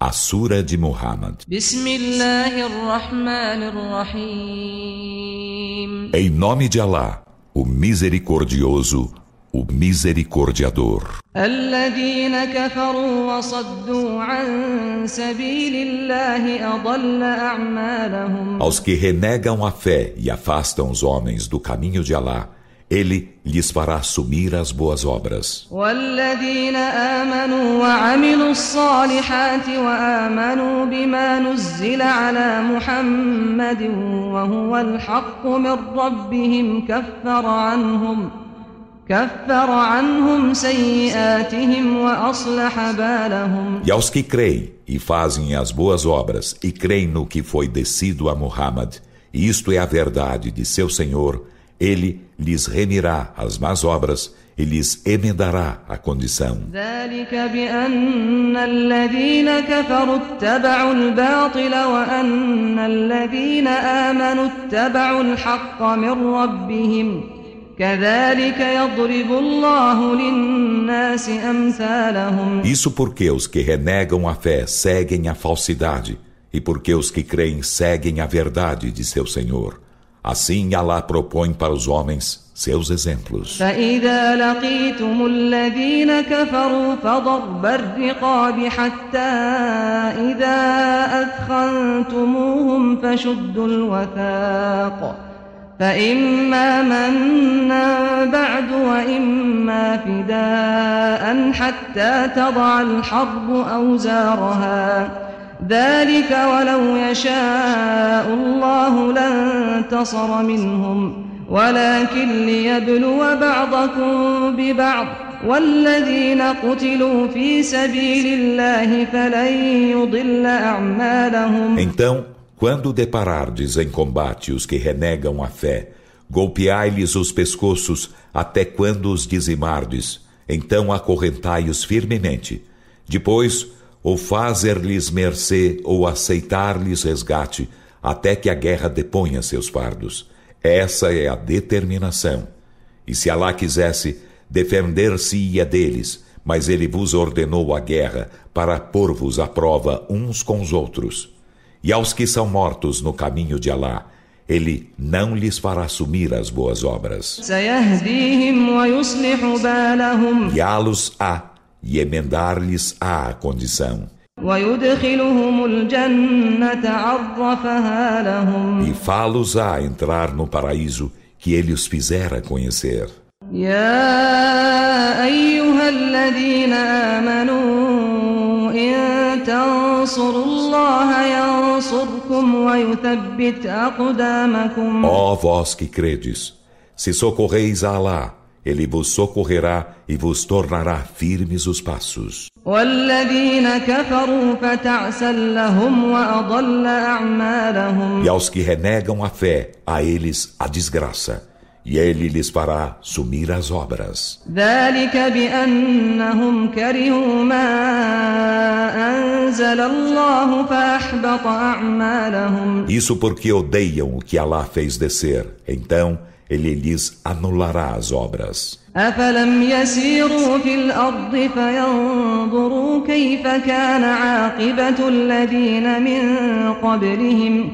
A Sura de Muhammad. Em nome de Alá, o Misericordioso, o Misericordiador. Aos que renegam a fé e afastam os homens do caminho de Alá, ele lhes fará assumir as boas obras. E aos que creem e fazem as boas obras e creem no que foi descido a Muhammad, isto é a verdade de seu Senhor, ele lhes remirá as más obras e lhes emendará a condição. Isso porque os que renegam a fé seguem a falsidade, e porque os que creem seguem a verdade de seu Senhor. Assim Allah propõe para os homens seus exemplos. فإذا لقيتم الذين كفروا فضرب الرقاب حتى إذا أثخنتموهم فشدوا الوثاق فإما منا بعد وإما فداء حتى تضع الحرب أوزارها ذلك ولو يشاء الله لانتصر منهم ولكن ليبلو بعضكم ببعض والذين قتلوا في سبيل الله فلن يضل أعمالهم Então, quando deparardes em combate os que renegam a fé, golpeai-lhes os pescoços até quando os dizimardes, então acorrentai-os firmemente. Depois, ou fazer-lhes mercê ou aceitar-lhes resgate, até que a guerra deponha seus fardos. Essa é a determinação. E se Alá quisesse, defender-se-ia deles, mas ele vos ordenou a guerra para pôr-vos à prova uns com os outros. E aos que são mortos no caminho de Alá, ele não lhes fará assumir as boas obras. Guiá-los-á e emendar-lhes a condição. E fá-los a entrar no paraíso que ele os fizera conhecer. يا أيها الذين آمنوا إن تنصروا الله ينصركم ويثبت أقدامكم Ó vós que credes, se socorreis a Allah, ele vos socorrerá e vos tornará firmes os passos. E aos que renegam a fé, a eles a desgraça. E ele lhes fará sumir as obras. Isso porque odeiam o que Allah fez descer. Então, ele lhes anulará as obras. أفلم يسيروا في الأرض فينظروا كيف كان عاقبة الذين من قبلهم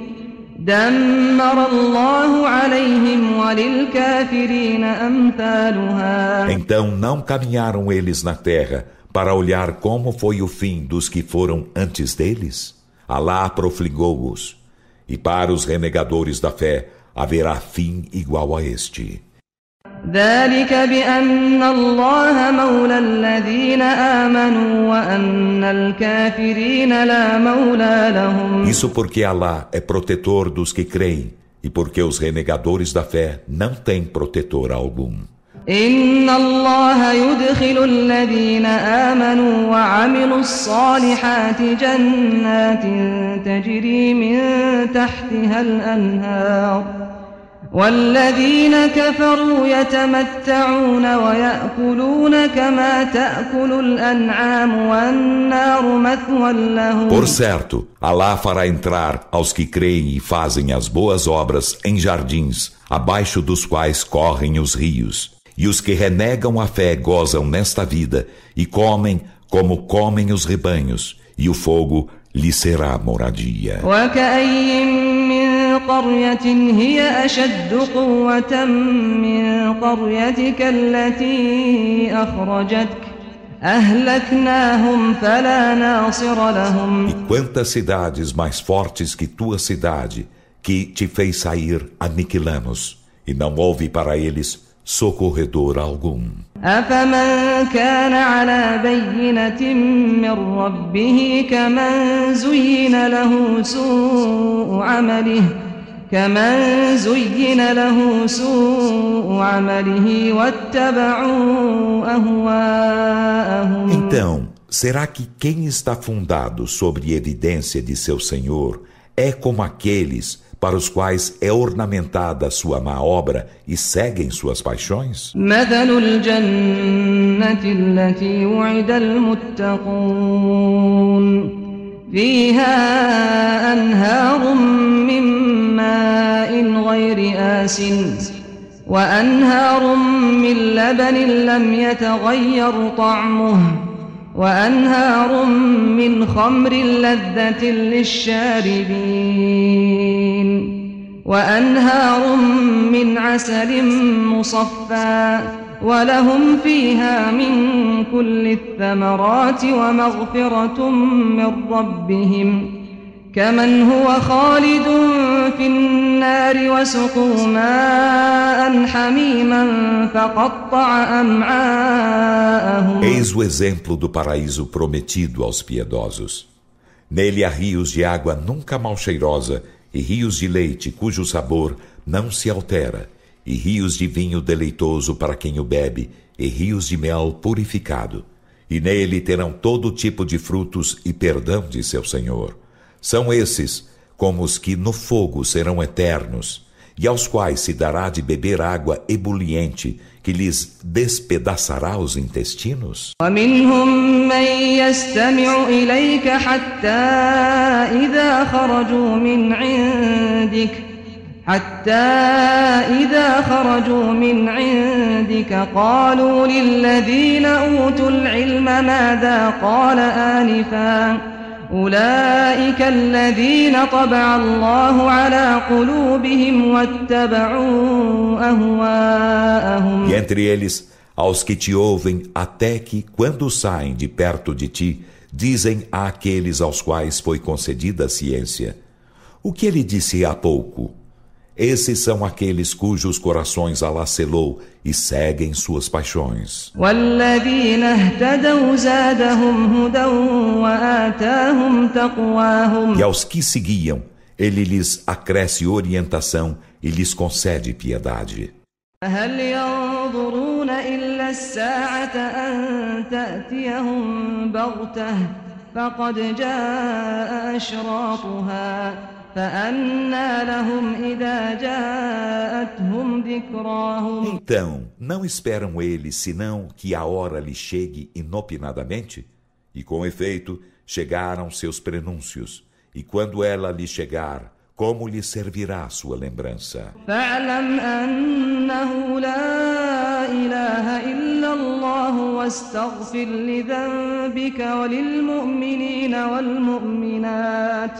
دمر الله عليهم وللكافرين أمثالها Então não caminharam eles na terra para olhar como foi o fim dos que foram antes deles? Alá profligou-os. E para os renegadores da fé, haverá fim igual a este. ذلك بأن الله مولى الذين آمنوا وأن الكافرين لا مولى لهم Isso porque Allah é protetor dos que creem e porque os renegadores da fé não têm protetor algum. إن الله يدخل الذين آمنوا وعملوا الصالحات جنات تجري من تحتها الأنهار والذين كفروا يتمتعون ويأكلون كما تأكل الأنعام والنار مثوى لهم Por certo, Allah fará entrar aos que creem e fazem as boas obras em jardins, abaixo dos quais correm os rios. E os que renegam a fé gozam nesta vida e comem como comem os rebanhos, e o fogo lhe será moradia. قرية هي أشد قوة من قريتك التي أخرجتك أهلكناهم فلا ناصر لهم E quantas cidades mais fortes que tua cidade que te fez sair aniquilamos e não houve para eles socorredor algum. أفمن كان على بينة من ربه كمن زين له سوء عمله كمن زين له سوء عمله واتبعوا أهواءهم Então, será que quem está fundado sobre evidência de seu Senhor é como aqueles para os quais é ornamentada sua má obra e seguem suas paixões? مثل فيها أنهار من ماء غير آس وأنهار من لبن لم يتغير طعمه وأنهار من خمر لذة للشاربين وأنهار من عسل مصفى ولهم فيها من كل الثمرات ومغفرة من ربهم كمن هو خالد في النار وسقوا ماء حميما فقطع أمعاءهم Eis o exemplo do paraíso prometido aos piedosos. Nele há rios de água nunca mal cheirosa e rios de leite cujo sabor não se altera, e rios de vinho deleitoso para quem o bebe, e rios de mel purificado. E nele terão todo tipo de frutos e perdão de seu Senhor. São esses como os que no fogo serão eternos, e aos quais se dará de beber água ebuliente, que lhes despedaçará os intestinos? حتى إذا خرجوا من عندك حتى إذا خرجوا من عندك قالوا للذين أوتوا العلم ماذا قال آنفا أولئك الذين طبع الله على قلوبهم واتبعوا أهواءهم E entre eles, aos que te ouvem, até que, quando saem de perto de ti, dizem àqueles aos quais foi concedida a ciência: O que ele disse há pouco? Esses são aqueles cujos corações Allah selou e seguem suas paixões. والذين اهتدوا زادهم هدى وآتاهم تقواهم E aos que seguiam, ele lhes acresce orientação e lhes concede piedade. هل ينظرون إلا الساعة أن تأتيهم بغتة فقد جاء أشراطها فأنى لهم إذا جاءتهم ذكراهم Então, não esperam eles senão que a hora lhe chegue inopinadamente? E com efeito, chegaram seus prenúncios. E quando ela lhe chegar, como lhe servirá sua lembrança? فاعلم أنه لا إله إلا الله واستغفر لذنبك وللمؤمنين والمؤمنات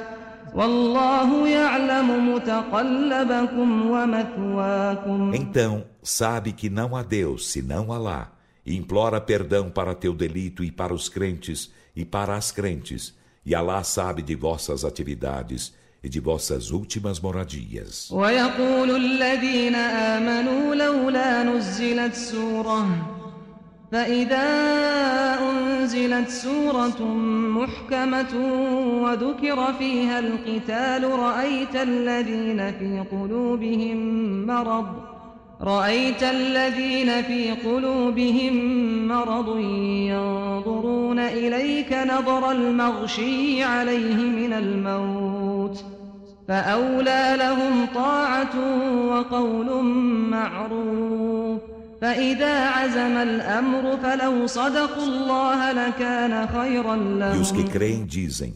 والله يعلم متقلبكم ومثواكم Então, sabe que não há Deus senão Alá, e implora perdão para teu delito e para os crentes e para as crentes, e Alá sabe de vossas atividades e de vossas últimas moradias. ويقول الذين آمنوا لولا نزلت سورة فإذا أنزلت سورة محكمة وذكر فيها القتال رأيت الذين في قلوبهم مرض رأيت الذين في قلوبهم مرض ينظرون إليك نظر المغشي عليه من الموت. فأولى لهم طاعة وقول معروف. E os que creem dizem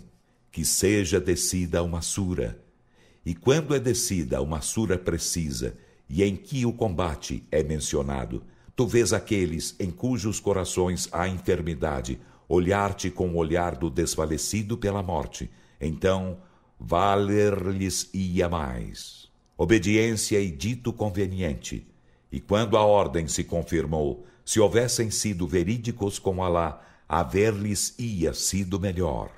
que seja descida uma sura. E quando é descida uma sura precisa e em que o combate é mencionado, tu vês aqueles em cujos corações há enfermidade olhar-te com o olhar do desfalecido pela morte. Então, valer-lhes-ia mais. Obediência e dito conveniente. E quando a ordem se confirmou, se houvessem sido verídicos com Alá, haver-lhes ia sido melhor.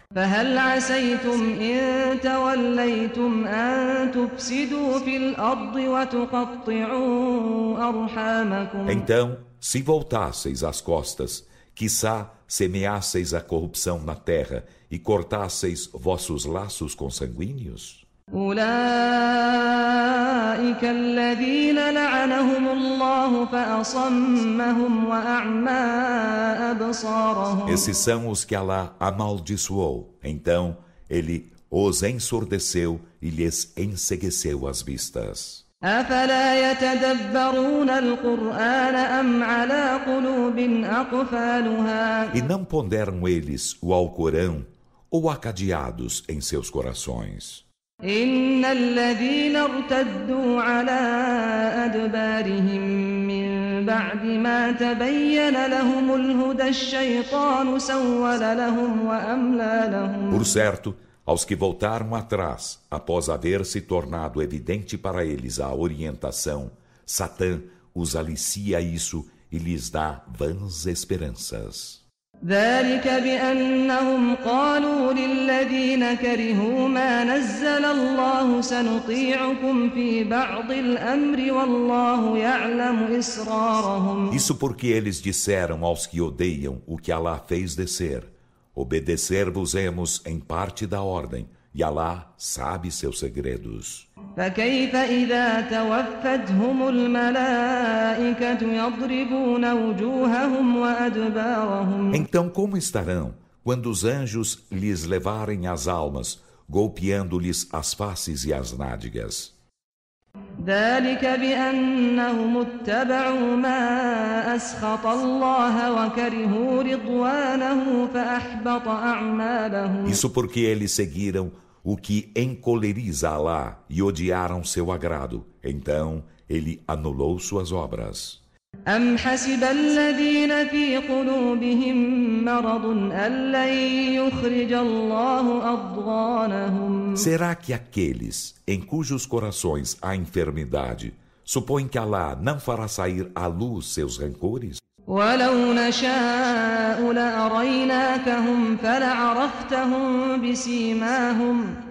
Então, se voltasseis as costas, quizá semeasseis a corrupção na terra e cortasseis vossos laços consanguíneos? Esses são os que Alá amaldiçoou. Então, ele os ensurdeceu e lhes ensegueceu as vistas. أفلا يتدبرون القرآن أم على قلوب أقفالها E não ponderam eles o Alcorão ou acadeados em seus corações. إن الذين ارتدوا على أدبارهم من بعد ما تبين لهم الهدى الشيطان سول لهم وأملى لهم Por certo, aos que voltaram atrás, após haver se tornado evidente para eles a orientação, Satã os alicia isso e lhes dá vãs esperanças. ذلك بأنهم قالوا للذين كرهوا ما نزل الله سنطيعكم في بعض الأمر والله يعلم إسرارهم Isso porque eles disseram aos que odeiam o que Alá fez descer: Obedecer-vos-emos em parte da ordem, e Alá sabe seus segredos. فكيف إذا توفتهم الملائكة يضربون وجوههم وأدبارهم Então, como estarão quando os anjos lhes levarem as almas, golpeando-lhes as faces e as nádegas? ذلك بأنهم اتبعوا ما أسخط الله وكرهوا رضوانه فأحبط أعمالهم Isso porque eles seguiram o que encoleriza Alá e odiaram seu agrado. Então, ele anulou suas obras. أم حسب الذين في قلوبهم مرض أن لن يخرج الله أضغانهم Será que aqueles em cujos corações há enfermidade supõem que Alá não fará sair à luz seus rancores? ولو نشاء لأريناكهم فلعرفتهم بسيماهم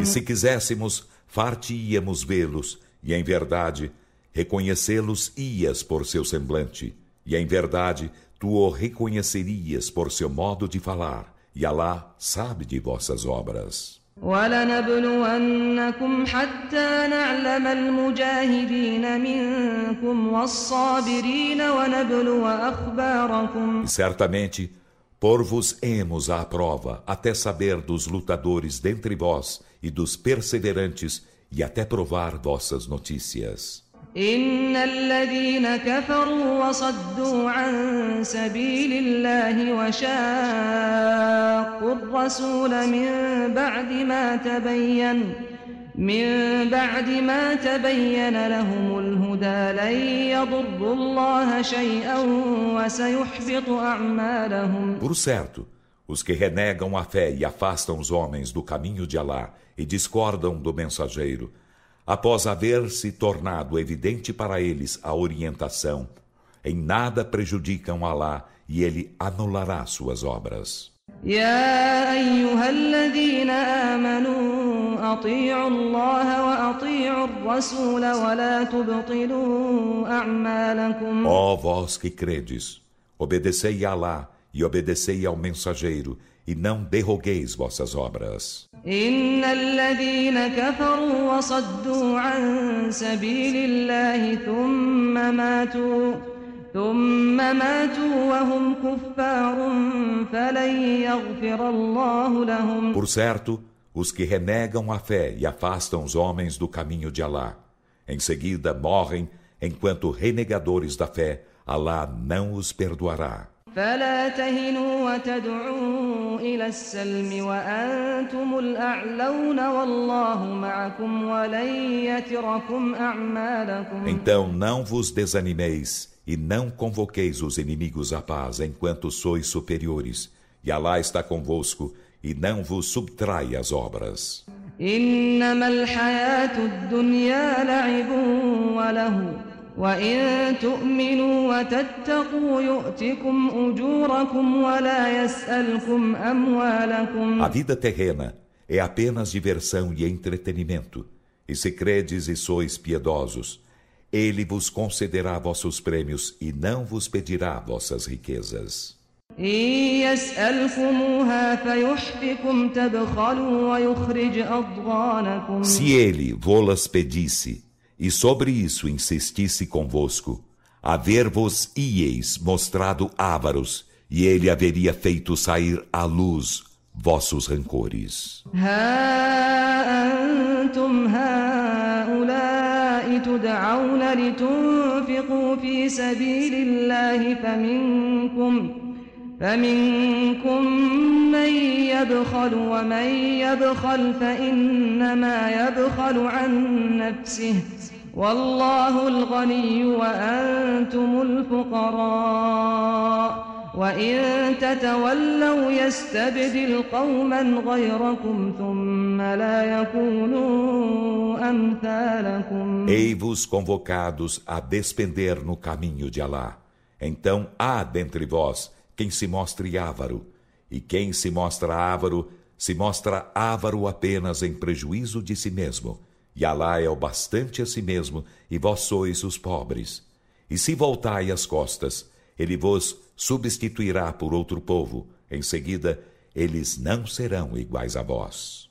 E se quiséssemos, far-te-íamos vê-los, e em verdade, reconhecê-los ias por seu semblante, e em verdade, tu o reconhecerias por seu modo de falar, e Alá sabe de vossas obras. ولنبلونكم حتى نعلم المجاهدين منكم والصابرين ونبلو أخباركم E certamente, por-vos-emos à prova, até saber dos lutadores dentre vós e dos perseverantes, e até provar vossas notícias. إن الذين كفروا وصدوا عن سبيل الله وشاقوا الرسول من بعد ما تبين من بعد ما تبين لهم الهدى لن يضروا الله شيئا وسيحبط أعمالهم. Por certo, os que renegam a fé e afastam os homens do caminho de Alá e discordam do mensageiro, após haver se tornado evidente para eles a orientação, em nada prejudicam Alá e ele anulará suas obras. يا أيها الذين آمنوا أطيعوا الله وأطيعوا الرسول ولا تبطلوا أعمالكم Ó vós que credes, obedecei a Alá e obedecei ao mensageiro, e não derrogueis vossas obras. إن الذين كفروا وصدوا عن سبيل الله ثم ماتوا ثم ماتوا وهم كفار فلن يغفر الله لهم Por certo, os que renegam a fé e afastam os homens do caminho de Alá, em seguida morrem enquanto renegadores da fé, Alá não os perdoará. فلا تهنوا وتدعوا إلى السلم وأنتم الأعلون والله معكم ولن يتركم أعمالكم Então não vos desanimeis e não convoqueis os inimigos à paz enquanto sois superiores. E Alá está convosco e não vos subtrai as obras. إنما الحياة الدنيا لعب وله وإن تؤمنوا وتتقوا يؤتكم أجوركم ولا يسألكم أموالكم A vida terrena é apenas diversão e entretenimento. E se credes e sois piedosos, ele vos concederá vossos prêmios e não vos pedirá vossas riquezas. إن يسألكموها فيحفكم تبخلوا ويخرج أضغانكم Se ele vô-las pedisse, e sobre isso insistisse convosco, haver-vos ieis mostrado ávaros, e ele haveria feito sair à luz vossos rancores. ها أنتم هؤلاء تدعون لتنفقوا في سبيل الله فمنكم فمنكم من يبخل ومن يبخل فإنما يبخل عن نفسه والله الغني وأنتم الفقراء وإن تتولوا يستبدل قوما غيركم ثم لا يكونوا أمثالكم Ei-vos convocados a despender no caminho de Alá. Então há dentre vós quem se mostre ávaro, e quem se mostra ávaro, se mostra ávaro apenas em prejuízo de si mesmo. e Alá é o bastante a si mesmo, e vós sois os pobres. E se voltai as costas, ele vos substituirá por outro povo. Em seguida, eles não serão iguais a vós.